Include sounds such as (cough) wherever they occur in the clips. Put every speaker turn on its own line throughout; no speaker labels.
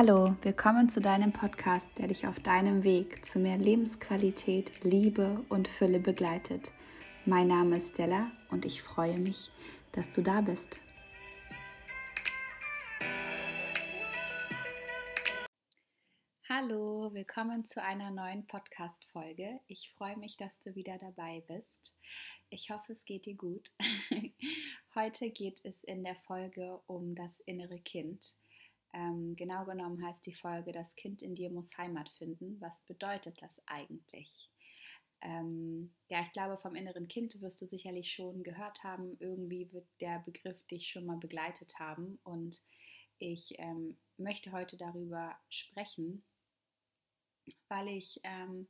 Hallo, willkommen zu deinem Podcast, der dich auf deinem Weg zu mehr Lebensqualität, Liebe und Fülle begleitet. Mein Name ist Stella und ich freue mich, dass du da bist. Hallo, willkommen zu einer neuen Podcast-Folge. Ich freue mich, dass du wieder dabei bist. Ich hoffe, es geht dir gut. (laughs) Heute geht es in der Folge um das innere Kind. Ähm, genau genommen heißt die Folge, das Kind in dir muss Heimat finden. Was bedeutet das eigentlich? Ähm, ja, ich glaube, vom inneren Kind wirst du sicherlich schon gehört haben. Irgendwie wird der Begriff dich schon mal begleitet haben. Und ich ähm, möchte heute darüber sprechen, weil ich ähm,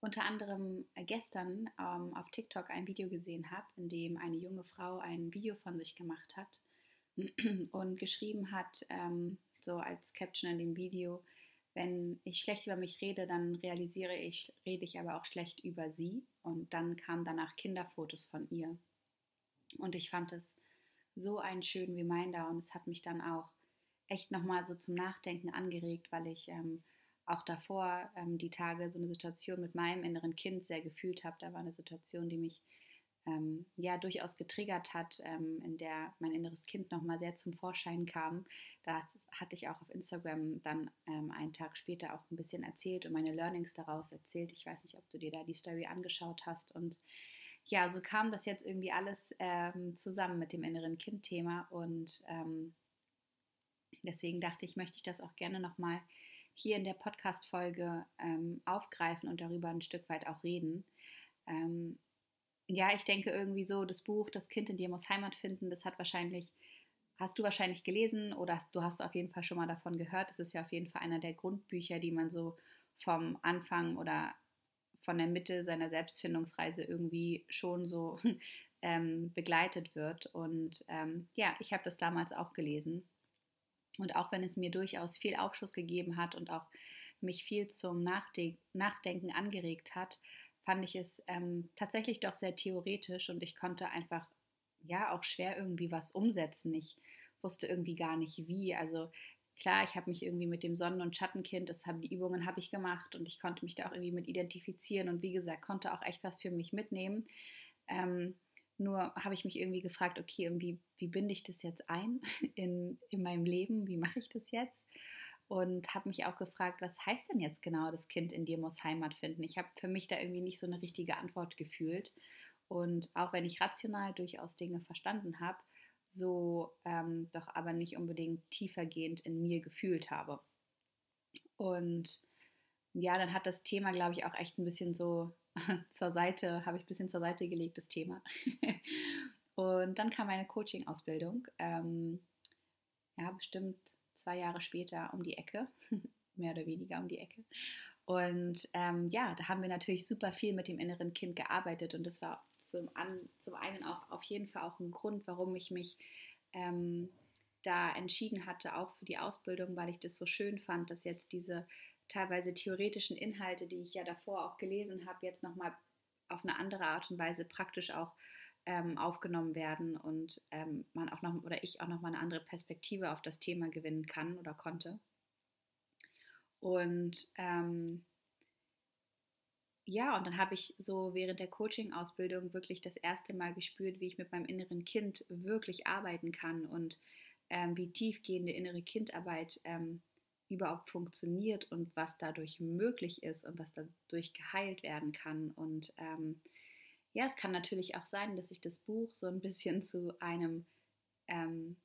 unter anderem gestern ähm, auf TikTok ein Video gesehen habe, in dem eine junge Frau ein Video von sich gemacht hat (clears throat) und geschrieben hat, ähm, so als Caption in dem Video, wenn ich schlecht über mich rede, dann realisiere ich, rede ich aber auch schlecht über sie. Und dann kamen danach Kinderfotos von ihr. Und ich fand es so einen schönen Reminder und es hat mich dann auch echt nochmal so zum Nachdenken angeregt, weil ich ähm, auch davor ähm, die Tage so eine Situation mit meinem inneren Kind sehr gefühlt habe. Da war eine Situation, die mich ähm, ja durchaus getriggert hat, ähm, in der mein inneres Kind nochmal sehr zum Vorschein kam. Da hatte ich auch auf Instagram dann ähm, einen Tag später auch ein bisschen erzählt und meine Learnings daraus erzählt. Ich weiß nicht, ob du dir da die Story angeschaut hast. Und ja, so kam das jetzt irgendwie alles ähm, zusammen mit dem inneren Kind-Thema. Und ähm, deswegen dachte ich, möchte ich das auch gerne nochmal hier in der Podcast-Folge ähm, aufgreifen und darüber ein Stück weit auch reden. Ja, ich denke irgendwie so, das Buch Das Kind in dir muss Heimat finden, das hat wahrscheinlich, hast du wahrscheinlich gelesen oder du hast auf jeden Fall schon mal davon gehört. Das ist ja auf jeden Fall einer der Grundbücher, die man so vom Anfang oder von der Mitte seiner Selbstfindungsreise irgendwie schon so (laughs) ähm, begleitet wird. Und ähm, ja, ich habe das damals auch gelesen. Und auch wenn es mir durchaus viel Aufschluss gegeben hat und auch mich viel zum Nachdenken angeregt hat, fand ich es ähm, tatsächlich doch sehr theoretisch und ich konnte einfach ja auch schwer irgendwie was umsetzen. Ich wusste irgendwie gar nicht wie. Also klar, ich habe mich irgendwie mit dem Sonnen- und Schattenkind, das haben die Übungen habe ich gemacht und ich konnte mich da auch irgendwie mit identifizieren und wie gesagt, konnte auch echt was für mich mitnehmen. Ähm, nur habe ich mich irgendwie gefragt, okay, wie, wie binde ich das jetzt ein (laughs) in, in meinem Leben? Wie mache ich das jetzt? Und habe mich auch gefragt, was heißt denn jetzt genau, das Kind in dir muss Heimat finden? Ich habe für mich da irgendwie nicht so eine richtige Antwort gefühlt. Und auch wenn ich rational durchaus Dinge verstanden habe, so ähm, doch aber nicht unbedingt tiefergehend in mir gefühlt habe. Und ja, dann hat das Thema, glaube ich, auch echt ein bisschen so (laughs) zur Seite, habe ich ein bisschen zur Seite gelegt, das Thema. (laughs) und dann kam meine Coaching-Ausbildung. Ähm, ja, bestimmt zwei Jahre später um die Ecke, (laughs) mehr oder weniger um die Ecke. Und ähm, ja, da haben wir natürlich super viel mit dem inneren Kind gearbeitet und das war zum, an, zum einen auch auf jeden Fall auch ein Grund, warum ich mich ähm, da entschieden hatte, auch für die Ausbildung, weil ich das so schön fand, dass jetzt diese teilweise theoretischen Inhalte, die ich ja davor auch gelesen habe, jetzt nochmal auf eine andere Art und Weise praktisch auch ähm, aufgenommen werden und ähm, man auch noch oder ich auch noch mal eine andere Perspektive auf das Thema gewinnen kann oder konnte. Und ähm, ja, und dann habe ich so während der Coaching-Ausbildung wirklich das erste Mal gespürt, wie ich mit meinem inneren Kind wirklich arbeiten kann und ähm, wie tiefgehende innere Kindarbeit ähm, überhaupt funktioniert und was dadurch möglich ist und was dadurch geheilt werden kann. Und ähm, ja, es kann natürlich auch sein, dass ich das Buch so ein bisschen zu einem ähm,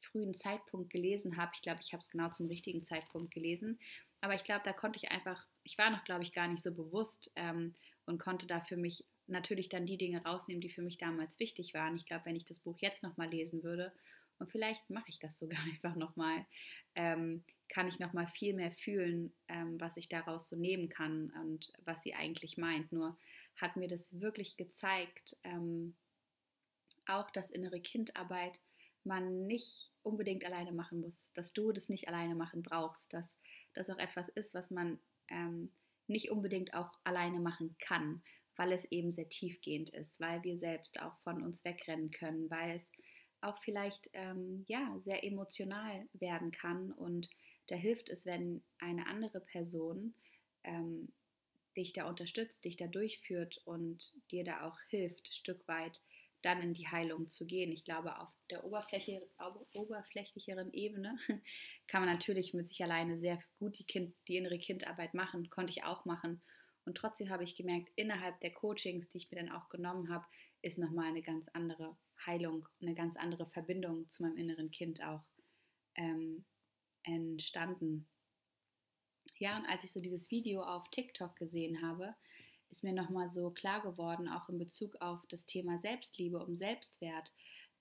frühen Zeitpunkt gelesen habe. Ich glaube, ich habe es genau zum richtigen Zeitpunkt gelesen. Aber ich glaube, da konnte ich einfach, ich war noch, glaube ich, gar nicht so bewusst ähm, und konnte da für mich natürlich dann die Dinge rausnehmen, die für mich damals wichtig waren. Ich glaube, wenn ich das Buch jetzt nochmal lesen würde, und vielleicht mache ich das (laughs) sogar einfach nochmal, ähm, kann ich nochmal viel mehr fühlen, ähm, was ich daraus so nehmen kann und was sie eigentlich meint. Nur hat mir das wirklich gezeigt, ähm, auch dass innere Kindarbeit man nicht unbedingt alleine machen muss, dass du das nicht alleine machen brauchst, dass das auch etwas ist, was man ähm, nicht unbedingt auch alleine machen kann, weil es eben sehr tiefgehend ist, weil wir selbst auch von uns wegrennen können, weil es auch vielleicht ähm, ja sehr emotional werden kann und da hilft es, wenn eine andere Person ähm, dich da unterstützt, dich da durchführt und dir da auch hilft, Stück weit dann in die Heilung zu gehen. Ich glaube, auf der Oberfläche, oberflächlicheren Ebene (laughs) kann man natürlich mit sich alleine sehr gut die, kind, die innere Kindarbeit machen, konnte ich auch machen. Und trotzdem habe ich gemerkt, innerhalb der Coachings, die ich mir dann auch genommen habe, ist nochmal eine ganz andere Heilung, eine ganz andere Verbindung zu meinem inneren Kind auch ähm, entstanden. Ja, und als ich so dieses Video auf TikTok gesehen habe, ist mir nochmal so klar geworden, auch in Bezug auf das Thema Selbstliebe, um Selbstwert,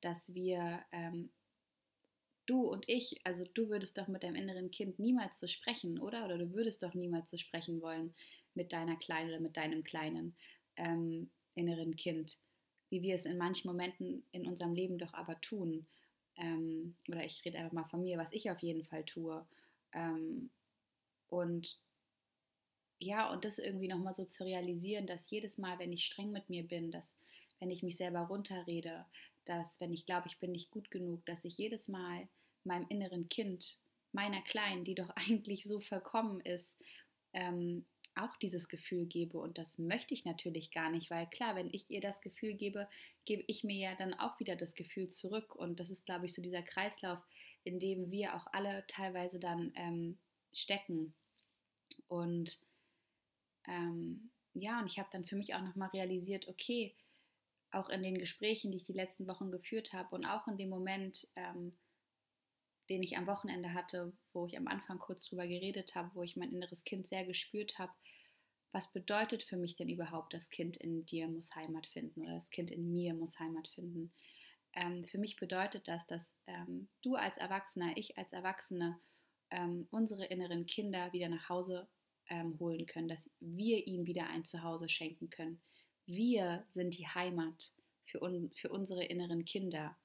dass wir, ähm, du und ich, also du würdest doch mit deinem inneren Kind niemals so sprechen, oder? Oder du würdest doch niemals so sprechen wollen mit deiner Kleinen oder mit deinem kleinen ähm, inneren Kind, wie wir es in manchen Momenten in unserem Leben doch aber tun. Ähm, oder ich rede einfach mal von mir, was ich auf jeden Fall tue. Ähm, und ja, und das irgendwie nochmal so zu realisieren, dass jedes Mal, wenn ich streng mit mir bin, dass wenn ich mich selber runterrede, dass wenn ich glaube, ich bin nicht gut genug, dass ich jedes Mal meinem inneren Kind, meiner Kleinen, die doch (laughs) eigentlich so vollkommen ist, ähm, auch dieses Gefühl gebe. Und das möchte ich natürlich gar nicht, weil klar, wenn ich ihr das Gefühl gebe, gebe ich mir ja dann auch wieder das Gefühl zurück. Und das ist, glaube ich, so dieser Kreislauf, in dem wir auch alle teilweise dann ähm, stecken. Und ähm, ja, und ich habe dann für mich auch nochmal realisiert, okay, auch in den Gesprächen, die ich die letzten Wochen geführt habe und auch in dem Moment, ähm, den ich am Wochenende hatte, wo ich am Anfang kurz drüber geredet habe, wo ich mein inneres Kind sehr gespürt habe, was bedeutet für mich denn überhaupt, das Kind in dir muss Heimat finden oder das Kind in mir muss Heimat finden? Ähm, für mich bedeutet das, dass ähm, du als Erwachsener, ich als Erwachsene ähm, unsere inneren Kinder wieder nach Hause ähm, holen können, dass wir ihnen wieder ein Zuhause schenken können. Wir sind die Heimat für, un für unsere inneren Kinder.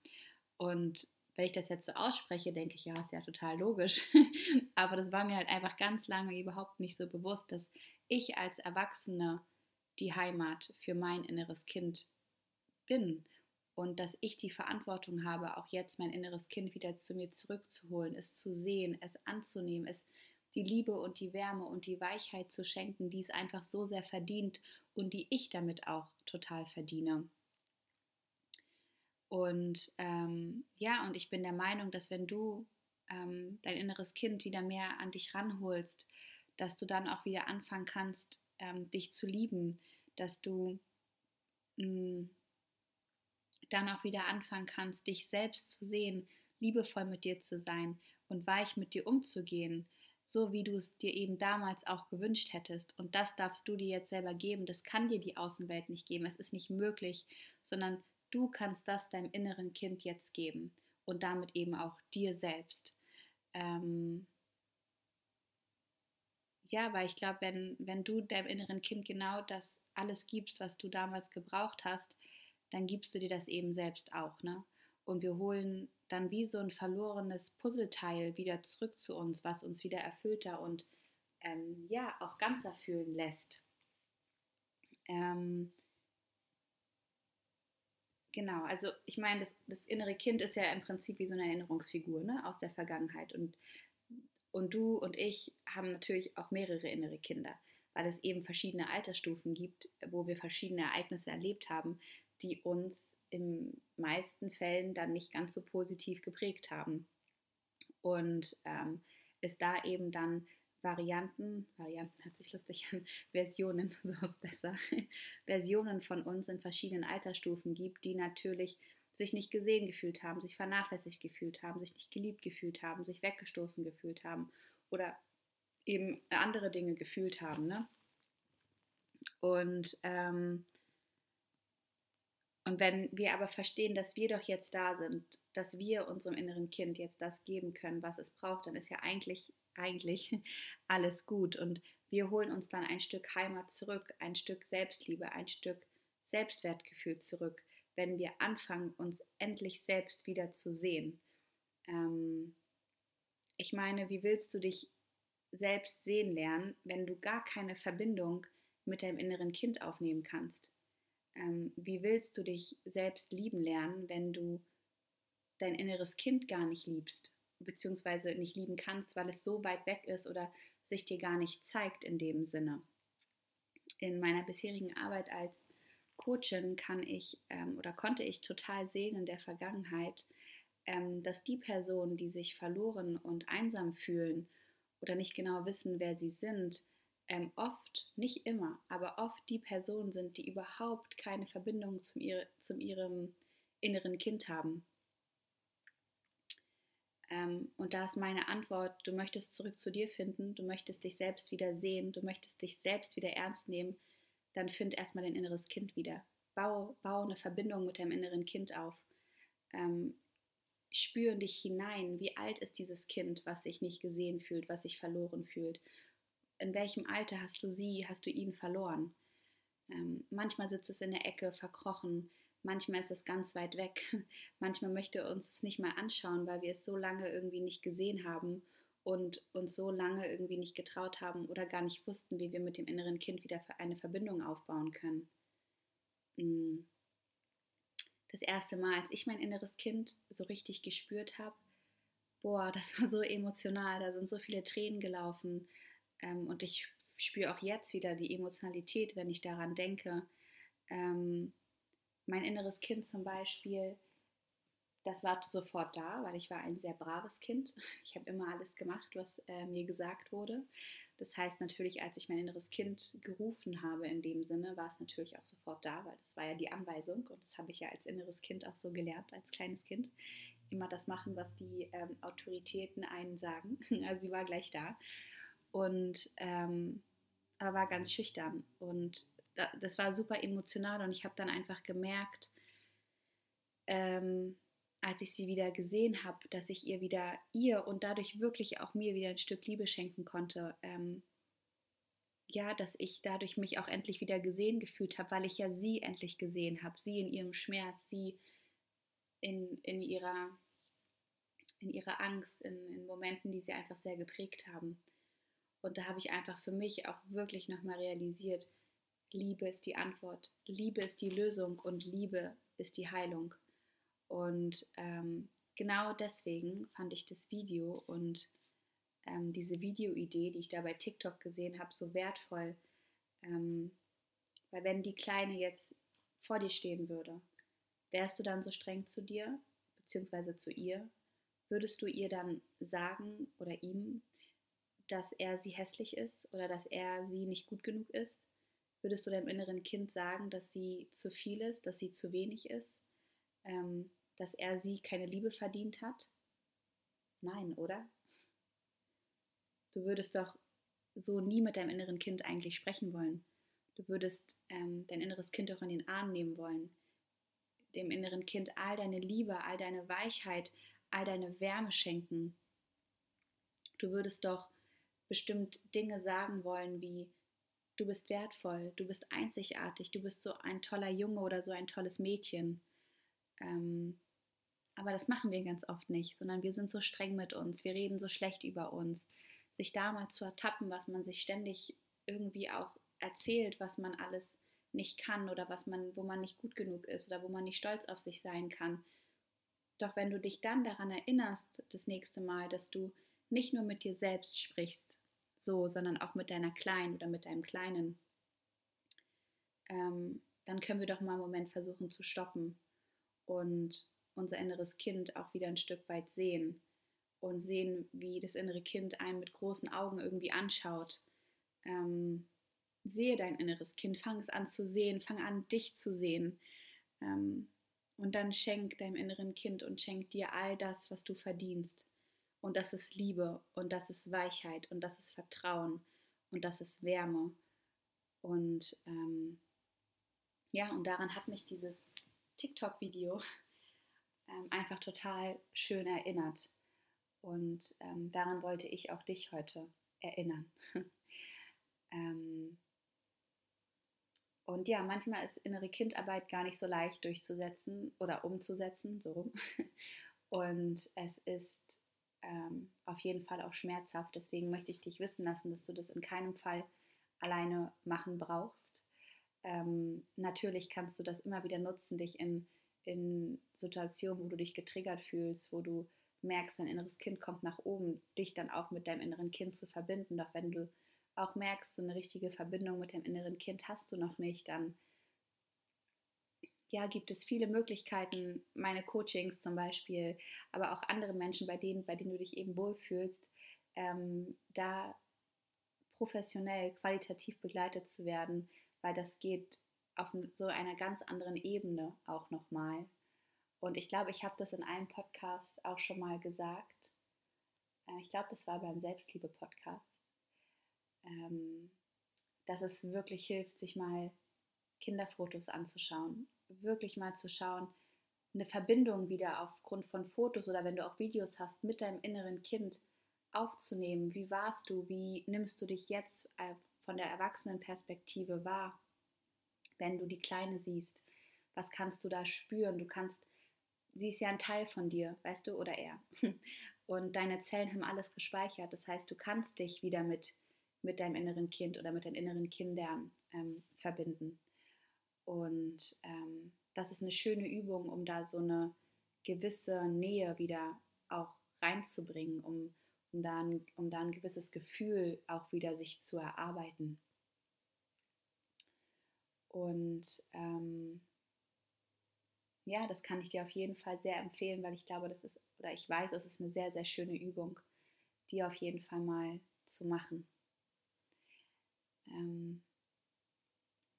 Und wenn ich das jetzt so ausspreche, denke ich, ja, ist ja total logisch. (laughs) Aber das war mir halt einfach ganz lange überhaupt nicht so bewusst, dass ich als Erwachsene die Heimat für mein inneres Kind bin und dass ich die Verantwortung habe, auch jetzt mein inneres Kind wieder zu mir zurückzuholen, es zu sehen, es anzunehmen, es die Liebe und die Wärme und die Weichheit zu schenken, die es einfach so sehr verdient und die ich damit auch total verdiene. Und ähm, ja, und ich bin der Meinung, dass wenn du ähm, dein inneres Kind wieder mehr an dich ranholst, dass du dann auch wieder anfangen kannst, ähm, dich zu lieben, dass du mh, mm, dann auch wieder anfangen kannst, dich selbst zu sehen, liebevoll mit dir zu sein und weich mit dir umzugehen, so wie du es dir eben damals auch gewünscht hättest. Und das darfst du dir jetzt selber geben. Das kann dir die Außenwelt nicht geben. Es ist nicht möglich, sondern du kannst das deinem inneren Kind jetzt geben und damit eben auch dir selbst. Ähm ja, weil ich glaube, wenn, wenn du deinem inneren Kind genau das alles gibst, was du damals gebraucht hast, dann gibst du dir das eben selbst auch. Ne? Und wir holen dann wie so ein verlorenes Puzzleteil wieder zurück zu uns, was uns wieder erfüllter und ähm, ja, auch ganzer fühlen lässt. Ähm, genau, also ich meine, das, das, innere Kind ist ja im Prinzip wie so eine Erinnerungsfigur ne, aus der Vergangenheit. Und, und du und ich haben natürlich auch mehrere innere Kinder, weil es eben verschiedene Altersstufen gibt, wo wir verschiedene Ereignisse erlebt haben, die uns in meisten Fällen dann nicht ganz so positiv geprägt haben. Und ähm, es da eben dann Varianten, Varianten hört sich lustig an, (laughs) Versionen, (laughs) so ist besser, (laughs) Versionen von uns in verschiedenen Altersstufen gibt, die natürlich sich nicht gesehen gefühlt haben, sich vernachlässigt gefühlt haben, sich nicht geliebt gefühlt haben, sich weggestoßen gefühlt haben oder eben andere Dinge gefühlt haben. Ne? Und ähm, und wenn wir aber verstehen, dass wir doch jetzt da sind, dass wir unserem inneren Kind jetzt das geben können, was es braucht, dann ist ja eigentlich, eigentlich (laughs) alles gut. Und wir holen uns dann ein Stück Heimat zurück, ein Stück Selbstliebe, ein Stück Selbstwertgefühl zurück, wenn wir anfangen, uns endlich selbst wieder zu sehen. Ähm, ich meine, wie willst du dich selbst sehen lernen, wenn du gar keine Verbindung mit deinem inneren Kind aufnehmen kannst? Ähm, wie willst du dich selbst lieben lernen, wenn du dein inneres Kind gar nicht liebst, beziehungsweise nicht lieben kannst, weil es so weit weg ist oder sich dir gar nicht zeigt in dem Sinne. In meiner bisherigen Arbeit als Coachin kann ich ähm, oder konnte ich total sehen in der Vergangenheit, ähm, dass die Personen, die sich verloren und einsam fühlen oder nicht genau wissen, wer sie sind, ähm, oft, nicht immer, aber oft die Personen sind, die überhaupt keine Verbindung zum, ihr, zum ihrem inneren Kind haben. Ähm, und da ist meine Antwort, du möchtest zurück zu dir finden, du möchtest dich selbst wieder sehen, du möchtest dich selbst wieder ernst nehmen, dann find erstmal dein inneres Kind wieder. Bau, bau eine Verbindung mit deinem inneren Kind auf. Ähm, spür in dich hinein, wie alt ist dieses Kind, was sich nicht gesehen fühlt, was sich verloren fühlt. In welchem Alter hast du sie, hast du ihn verloren? Ähm, manchmal sitzt es in der Ecke, verkrochen, manchmal ist es ganz weit weg, (laughs) manchmal möchte uns es nicht mal anschauen, weil wir es so lange irgendwie nicht gesehen haben und uns so lange irgendwie nicht getraut haben oder gar nicht wussten, wie wir mit dem inneren Kind wieder eine Verbindung aufbauen können. Mm. Das erste Mal, als ich mein inneres Kind so richtig gespürt habe, boah, das war so emotional, da sind so viele Tränen gelaufen ähm, und ich spüre auch jetzt wieder die Emotionalität, wenn ich daran denke. Ähm, mein inneres Kind zum Beispiel, das war sofort da, weil ich war ein sehr braves Kind. (laughs) Ich habe immer alles gemacht, was äh, mir gesagt wurde. Das heißt natürlich, als ich mein inneres Kind gerufen habe in dem Sinne, war es natürlich auch sofort da, weil das war ja die Anweisung und das habe ich ja als inneres Kind auch so gelernt, als kleines Kind. Immer das machen, was die ähm, Autoritäten einen sagen. (laughs) Also sie war gleich da und ähm, aber war ganz schüchtern und das war super emotional und ich habe dann einfach gemerkt, ähm, als ich sie wieder gesehen habe, dass ich ihr wieder ihr und dadurch wirklich auch mir wieder ein Stück Liebe schenken konnte. Ähm, ja, dass ich dadurch mich auch endlich wieder gesehen gefühlt habe, weil ich ja sie endlich gesehen habe, sie in ihrem Schmerz, sie in, in, ihrer, in ihrer Angst, in, in Momenten, die sie einfach sehr geprägt haben. Und da habe ich einfach für mich auch wirklich nochmal realisiert, Liebe ist die Antwort, Liebe ist die Lösung und Liebe ist die Heilung. Und ähm, genau deswegen fand ich das Video und ähm, diese Videoidee, die ich da bei TikTok gesehen habe, so wertvoll. Ähm, weil wenn die Kleine jetzt vor dir stehen würde, wärst du dann so streng zu dir, beziehungsweise zu ihr? Würdest du ihr dann sagen oder ihm, dass er sie hässlich ist oder dass er sie nicht gut genug ist? Würdest du deinem inneren Kind sagen, dass sie zu viel ist, dass sie zu wenig ist, ähm, dass er sie keine Liebe verdient hat? Nein, oder? Du würdest doch so nie mit deinem inneren Kind eigentlich sprechen wollen. Du würdest ähm, dein inneres Kind auch in den Arm nehmen wollen. Dem inneren Kind all deine Liebe, all deine Weichheit, all deine Wärme schenken. Du würdest doch bestimmt Dinge sagen wollen wie, du bist wertvoll, du bist einzigartig, du bist so ein toller Junge oder so ein tolles Mädchen. Ähm, aber das machen wir ganz oft nicht, sondern wir sind so streng mit uns, wir reden so schlecht über uns. Sich da mal zu ertappen, was man sich ständig irgendwie auch erzählt, was man alles nicht kann oder was man, wo man nicht gut genug ist oder wo man nicht stolz auf sich sein kann. Doch wenn du dich dann daran erinnerst, das nächste Mal, dass du nicht nur mit dir selbst sprichst, so, sondern auch mit deiner Kleinen oder mit deinem Kleinen, ähm, dann können wir doch mal einen Moment versuchen zu stoppen und unser inneres Kind auch wieder ein Stück weit sehen und sehen, wie das innere Kind einen mit großen Augen irgendwie anschaut. Ähm, sehe dein inneres Kind, fang es an zu sehen, fang an dich zu sehen. Ähm, und dann schenk deinem inneren Kind und schenk dir all das, was du verdienst. Und das ist Liebe und das ist Weichheit und das ist Vertrauen und das ist Wärme. Und ähm, ja, und daran hat mich dieses TikTok-Video ähm, einfach total schön erinnert. Und ähm, daran wollte ich auch dich heute erinnern. (laughs) ähm, und ja, manchmal ist innere Kindarbeit gar nicht so leicht durchzusetzen oder umzusetzen, so rum. (laughs) Und es ist ähm, auf jeden Fall auch schmerzhaft. Deswegen möchte ich dich wissen lassen, dass du das in keinem Fall alleine machen brauchst. Ähm, natürlich kannst du das immer wieder nutzen, dich in, in Situationen, wo du dich getriggert fühlst, wo du merkst, dein inneres Kind kommt nach oben, dich dann auch mit deinem inneren Kind zu verbinden. Doch wenn du auch merkst, so eine richtige Verbindung mit deinem inneren Kind hast du noch nicht, dann ja, gibt es viele Möglichkeiten, meine Coachings zum Beispiel, aber auch andere Menschen, bei denen, bei denen du dich eben wohlfühlst, ähm, da professionell, qualitativ begleitet zu werden, weil das geht auf so einer ganz anderen Ebene auch nochmal. Und ich glaube, ich habe das in einem Podcast auch schon mal gesagt. Äh, ich glaube, das war beim Selbstliebe-Podcast, ähm, dass es wirklich hilft, sich mal Kinderfotos anzuschauen. Wirklich mal zu schauen, eine Verbindung wieder aufgrund von Fotos oder wenn du auch Videos hast mit deinem inneren Kind aufzunehmen. Wie warst du? Wie nimmst du dich jetzt äh, von der Erwachsenenperspektive wahr, wenn du die Kleine siehst? Was kannst du da spüren? Du kannst, sie ist ja ein Teil von dir, weißt du, oder er. (laughs) Und deine Zellen haben alles gespeichert. Das heißt, du kannst dich wieder mit, mit deinem inneren Kind oder mit deinen inneren Kindern ähm, verbinden. Und ähm, das ist eine schöne Übung, um da so eine gewisse Nähe wieder auch reinzubringen, um um da, ein, um da ein gewisses Gefühl auch wieder sich zu erarbeiten. Und ähm, ja, das kann ich dir auf jeden Fall sehr empfehlen, weil ich glaube, das ist, oder ich weiß, es ist eine sehr, sehr schöne Übung, die auf jeden Fall mal zu machen. Ähm,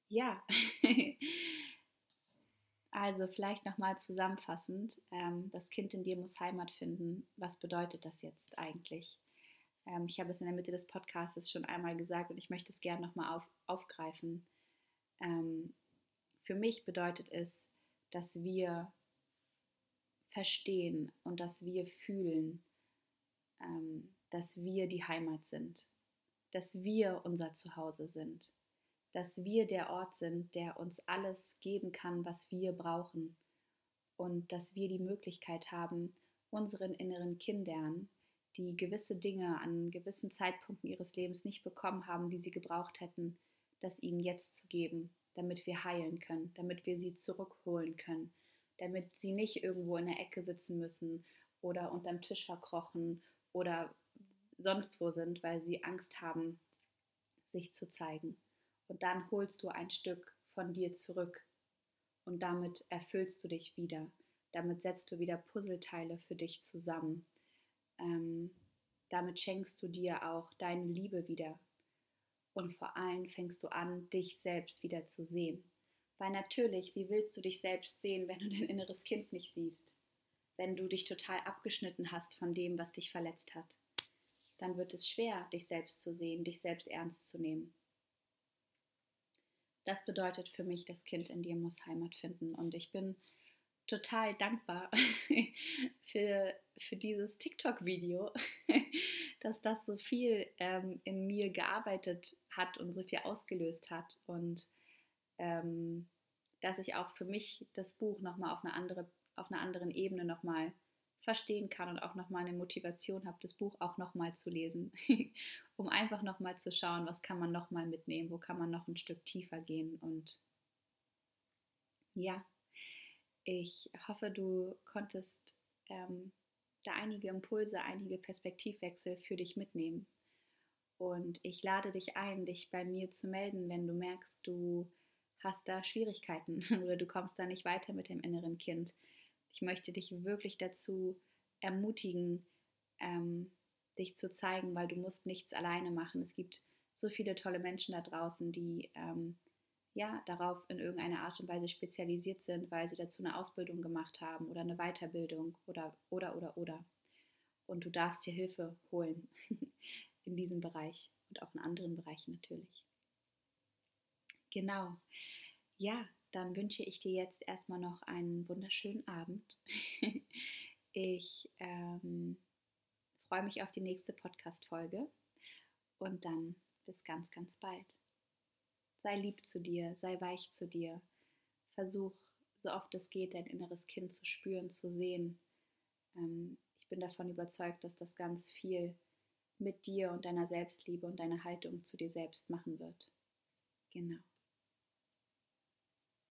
ja, (laughs) Also vielleicht nochmal zusammenfassend, ähm, das Kind in dir muss Heimat finden. Was bedeutet das jetzt eigentlich? Ähm, ich habe es in der Mitte des Podcasts schon einmal gesagt und ich möchte es gerne nochmal auf, aufgreifen. Ähm, für mich bedeutet es, dass wir verstehen und dass wir fühlen, ähm, dass wir die Heimat sind, dass wir unser Zuhause sind dass wir der Ort sind, der uns alles geben kann, was wir brauchen und dass wir die Möglichkeit haben, unseren inneren Kindern, die gewisse Dinge an gewissen Zeitpunkten ihres Lebens nicht bekommen haben, die sie gebraucht hätten, das ihnen jetzt zu geben, damit wir heilen können, damit wir sie zurückholen können, damit sie nicht irgendwo in der Ecke sitzen müssen oder unterm Tisch verkrochen oder sonst wo sind, weil sie Angst haben, sich zu zeigen. Und dann holst du ein Stück von dir zurück und damit erfüllst du dich wieder. Damit setzt du wieder Puzzleteile für dich zusammen. Ähm, damit schenkst du dir auch deine Liebe wieder. Und vor allem fängst du an, dich selbst wieder zu sehen. Weil natürlich, wie willst du dich selbst sehen, wenn du dein inneres Kind nicht siehst? Wenn du dich total abgeschnitten hast von dem, was dich verletzt hat. Dann wird es schwer, dich selbst zu sehen, dich selbst ernst zu nehmen. Das bedeutet für mich, das Kind in dir muss Heimat finden. Und ich bin total dankbar (laughs) für, für dieses TikTok-Video, (laughs) dass das so viel ähm, in mir gearbeitet hat und so viel ausgelöst hat. Und ähm, dass ich auch für mich das Buch nochmal auf, eine andere, auf einer anderen Ebene nochmal verstehen kann und auch nochmal eine Motivation habe, das Buch auch nochmal zu lesen, (laughs) um einfach nochmal zu schauen, was kann man nochmal mitnehmen, wo kann man noch ein Stück tiefer gehen. Und ja, ich hoffe, du konntest ähm, da einige Impulse, einige Perspektivwechsel für dich mitnehmen. Und ich lade dich ein, dich bei mir zu melden, wenn du merkst, du hast da Schwierigkeiten (laughs) oder du kommst da nicht weiter mit dem inneren Kind ich möchte dich wirklich dazu ermutigen, ähm, dich zu zeigen, weil du musst nichts alleine machen. Es gibt so viele tolle Menschen da draußen, die ähm, ja darauf in irgendeiner Art und Weise spezialisiert sind, weil sie dazu eine Ausbildung gemacht haben oder eine Weiterbildung oder oder oder oder. Und du darfst dir Hilfe holen (laughs) in diesem Bereich und auch in anderen Bereichen natürlich. Genau. Ja, dann wünsche ich dir jetzt erstmal noch einen wunderschönen Abend. (laughs) ich ähm, freue mich auf die nächste Podcast-Folge und dann bis ganz, ganz bald. Sei lieb zu dir, sei weich zu dir. Versuch, so oft es geht, dein inneres Kind zu spüren, zu sehen. Ähm, ich bin davon überzeugt, dass das ganz viel mit dir und deiner Selbstliebe und deiner Haltung zu dir selbst machen wird. Genau.